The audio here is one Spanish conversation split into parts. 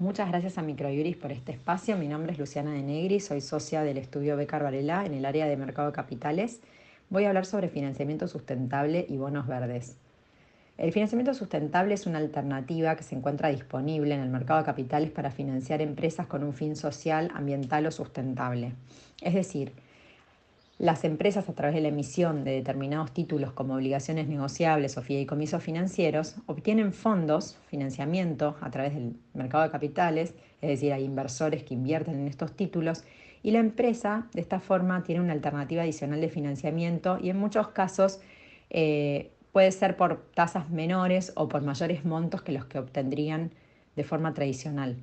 Muchas gracias a Microjuris por este espacio. Mi nombre es Luciana de Negri, soy socia del estudio Becar Varela en el área de mercado de capitales. Voy a hablar sobre financiamiento sustentable y bonos verdes. El financiamiento sustentable es una alternativa que se encuentra disponible en el mercado de capitales para financiar empresas con un fin social, ambiental o sustentable. Es decir, las empresas a través de la emisión de determinados títulos como obligaciones negociables o fideicomisos financieros obtienen fondos, financiamiento a través del mercado de capitales, es decir, hay inversores que invierten en estos títulos y la empresa de esta forma tiene una alternativa adicional de financiamiento y en muchos casos eh, puede ser por tasas menores o por mayores montos que los que obtendrían de forma tradicional.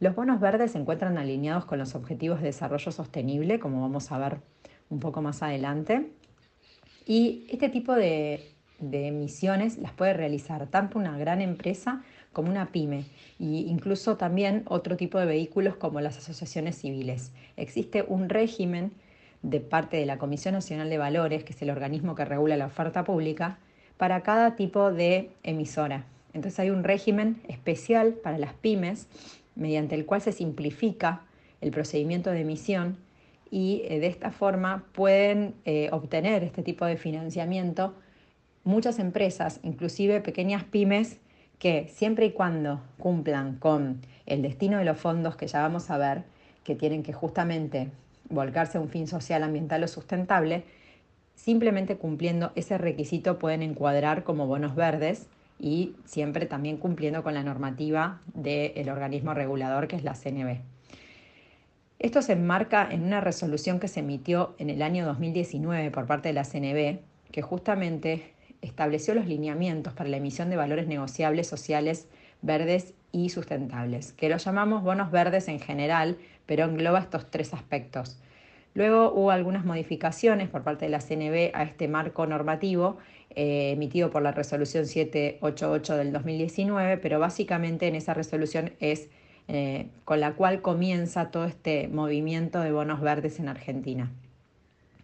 Los bonos verdes se encuentran alineados con los objetivos de desarrollo sostenible, como vamos a ver un poco más adelante. Y este tipo de, emisiones las puede realizar tanto una gran empresa como una pyme e incluso también otro tipo de vehículos como las asociaciones civiles. Existe un régimen de parte de la Comisión Nacional de Valores, que es el organismo que regula la oferta pública, para cada tipo de emisora. Entonces hay un régimen especial para las pymes mediante el cual se simplifica el procedimiento de emisión y eh, de esta forma pueden eh, obtener este tipo de financiamiento muchas empresas, inclusive pequeñas pymes, que siempre y cuando cumplan con el destino de los fondos que ya vamos a ver, que tienen que justamente volcarse a un fin social, ambiental o sustentable, simplemente cumpliendo ese requisito pueden encuadrar como bonos verdes y siempre también cumpliendo con la normativa del organismo regulador que es la CNB. Esto se enmarca en una resolución que se emitió en el año 2019 por parte de la CNB, que justamente estableció los lineamientos para la emisión de valores negociables sociales verdes y sustentables, que los llamamos bonos verdes en general, pero engloba estos tres aspectos. Luego hubo algunas modificaciones por parte de la CNB a este marco normativo eh, emitido por la resolución 788 del 2019, pero básicamente en esa resolución es eh, con la cual comienza todo este movimiento de bonos verdes en Argentina.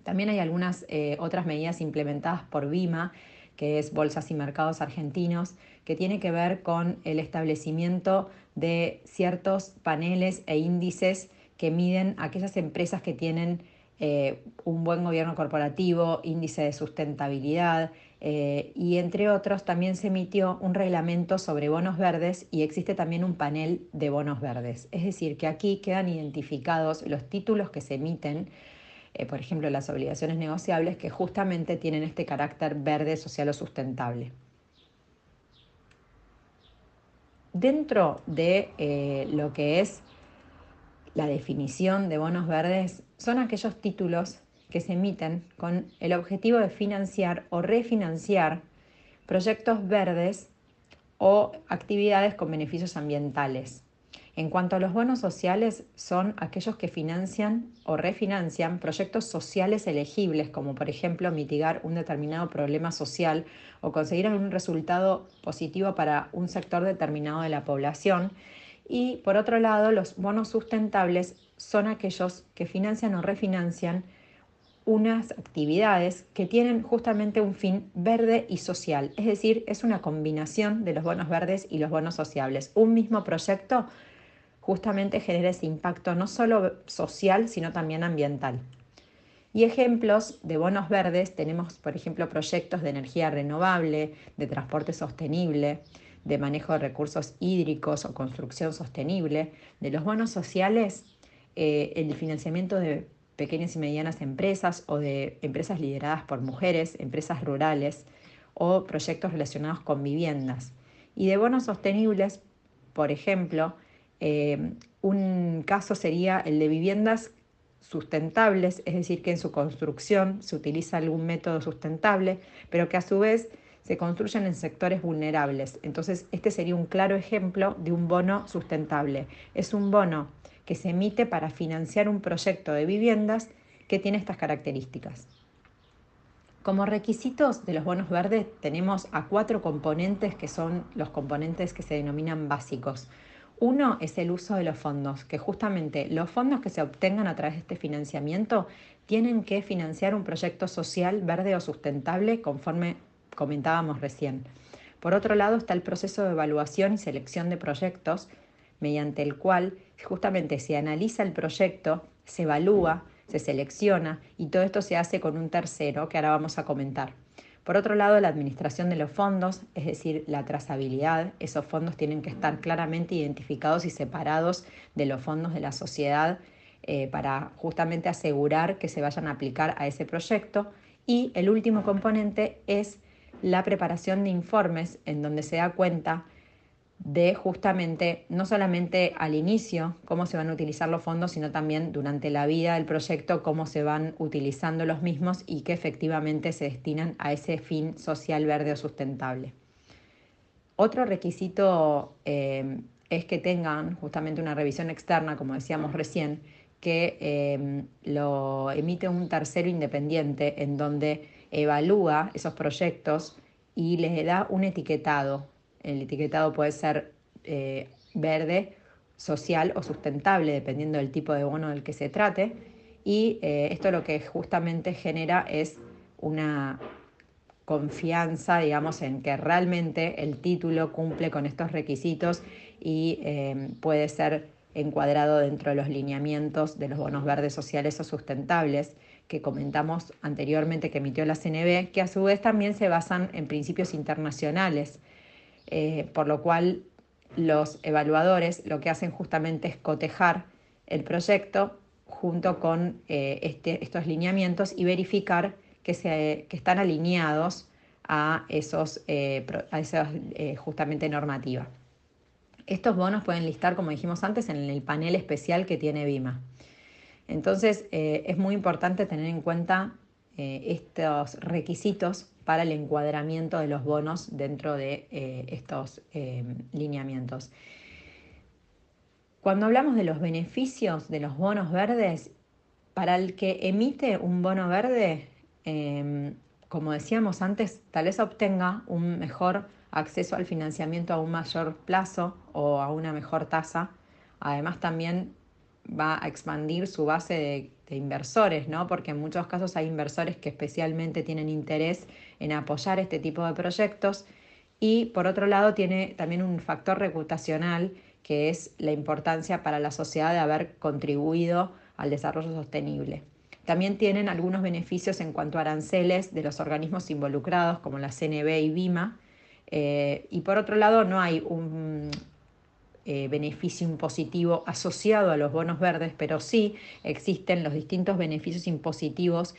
También hay algunas eh, otras medidas implementadas por BIMA, que es Bolsas y Mercados Argentinos, que tiene que ver con el establecimiento de ciertos paneles e índices que miden aquellas empresas que tienen eh, un buen gobierno corporativo, índice de sustentabilidad eh, y entre otros también se emitió un reglamento sobre bonos verdes y existe también un panel de bonos verdes. Es decir, que aquí quedan identificados los títulos que se emiten, eh, por ejemplo las obligaciones negociables, que justamente tienen este carácter verde, social o sustentable. Dentro de lo que es la definición de bonos verdes son aquellos títulos que se emiten con el objetivo de financiar o refinanciar proyectos verdes o actividades con beneficios ambientales. En cuanto a los bonos sociales, son aquellos que financian o refinancian proyectos sociales elegibles, como por ejemplo mitigar un determinado problema social o conseguir algún resultado positivo para un sector determinado de la población y por otro lado, los bonos sustentables son aquellos que financian o refinancian unas actividades que tienen justamente un fin verde y social. Es decir, es una combinación de los bonos verdes y los bonos sociables. Un mismo proyecto justamente genera ese impacto no solo social, sino también ambiental. Y ejemplos de bonos verdes tenemos, por ejemplo, proyectos de energía renovable, de transporte sostenible, de manejo de recursos hídricos o construcción sostenible, de los bonos sociales, eh, el financiamiento de pequeñas y medianas empresas o de empresas lideradas por mujeres, empresas rurales o proyectos relacionados con viviendas. Y de bonos sostenibles, por ejemplo, eh, un caso sería el de viviendas sustentables, es decir, que en su construcción se utiliza algún método sustentable, pero que a su vez se construyen en sectores vulnerables. Entonces, este sería un claro ejemplo de un bono sustentable. Es un bono que se emite para financiar un proyecto de viviendas que tiene estas características. Como requisitos de los bonos verdes tenemos a cuatro componentes que son los componentes que se denominan básicos. Uno es el uso de los fondos, que justamente los fondos que se obtengan a través de este financiamiento tienen que financiar un proyecto social verde o sustentable conforme comentábamos recién. Por otro lado está el proceso de evaluación y selección de proyectos, mediante el cual justamente se analiza el proyecto, se evalúa, se selecciona y todo esto se hace con un tercero que ahora vamos a comentar. Por otro lado, la administración de los fondos, es decir, la trazabilidad, esos fondos tienen que estar claramente identificados y separados de los fondos de la sociedad eh, para justamente asegurar que se vayan a aplicar a ese proyecto. Y el último componente es la preparación de informes en donde se da cuenta de justamente no solamente al inicio cómo se van a utilizar los fondos, sino también durante la vida del proyecto cómo se van utilizando los mismos y que efectivamente se destinan a ese fin social verde o sustentable. Otro requisito eh, es que tengan justamente una revisión externa, como decíamos recién, que eh, lo emite un tercero independiente en donde evalúa esos proyectos y les da un etiquetado el etiquetado puede ser eh, verde, social o sustentable, dependiendo del tipo de bono del que se trate. Y eh, esto lo que justamente genera es una confianza, digamos, en que realmente el título cumple con estos requisitos y eh, puede ser encuadrado dentro de los lineamientos de los bonos verdes sociales o sustentables que comentamos anteriormente que emitió la CNB, que a su vez también se basan en principios internacionales eh, por lo cual los evaluadores lo que hacen justamente es cotejar el proyecto junto con eh, este, estos lineamientos y verificar que, están alineados a esos, eh, justamente normativa. Estos bonos pueden listar, como dijimos antes, en el panel especial que tiene BIMA. Entonces, es muy importante tener en cuenta estos requisitos para el encuadramiento de los bonos dentro de eh, estos eh, lineamientos. Cuando hablamos de los beneficios de los bonos verdes, para el que emite un bono verde, em, como decíamos antes, tal vez obtenga un mejor acceso al financiamiento a un mayor plazo o a una mejor tasa. Además, también va a expandir su base de, inversores, ¿no? Porque en muchos casos hay inversores que especialmente tienen interés en apoyar este tipo de proyectos y por otro lado tiene también un factor reputacional que es la importancia para la sociedad de haber contribuido al desarrollo sostenible. También tienen algunos beneficios en cuanto a aranceles de los organismos involucrados como la CNB y BIMA. Eh, y por otro lado no hay un, eh, beneficio impositivo asociado a los bonos verdes, pero sí existen los distintos beneficios impositivos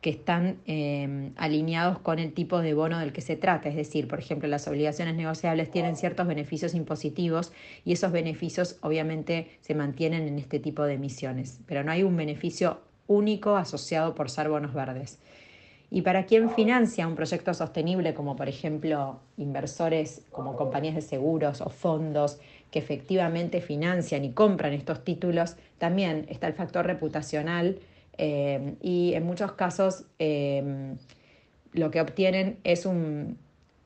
que están eh, alineados con el tipo de bono del que se trata. Es decir, por ejemplo, las obligaciones negociables tienen ciertos beneficios impositivos y esos beneficios obviamente se mantienen en este tipo de emisiones, pero no hay un beneficio único asociado por ser bonos verdes. Y para quien financia un proyecto sostenible, como por ejemplo inversores como compañías de seguros o fondos que efectivamente financian y compran estos títulos, también está el factor reputacional eh, y en muchos casos eh, lo que obtienen es un,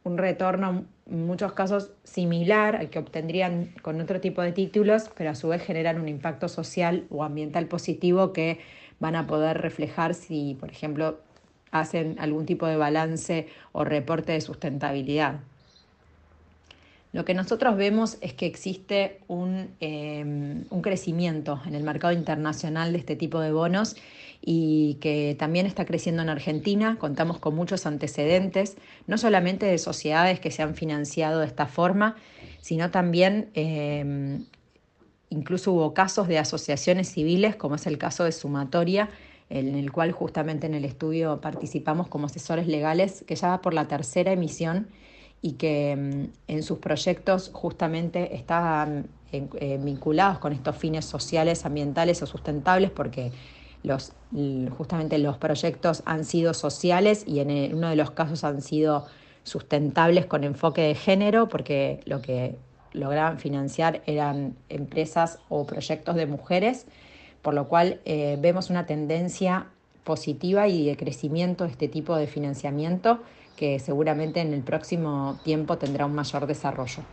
un retorno, en muchos casos similar al que obtendrían con otro tipo de títulos, pero a su vez generan un impacto social o ambiental positivo que van a poder reflejar si, por ejemplo, hacen algún tipo de balance o reporte de sustentabilidad. Lo que nosotros vemos es que existe em, un, crecimiento en el mercado internacional de este tipo de bonos y que también está creciendo en Argentina. Contamos con muchos antecedentes, no solamente de sociedades que se han financiado de esta forma, sino también em, incluso hubo casos de asociaciones civiles, como es el caso de Sumatoria, en el cual justamente en el estudio participamos como asesores legales, que ya va por la tercera emisión y que mm, en sus proyectos justamente están eh, vinculados con estos fines sociales, ambientales o sustentables, porque los, justamente los proyectos han sido sociales y en uno de los casos han sido sustentables con enfoque de género, porque lo que lograban financiar eran empresas o proyectos de mujeres, por lo cual eh, vemos una tendencia positiva y de crecimiento de este tipo de financiamiento que seguramente en el próximo tiempo tendrá un mayor desarrollo.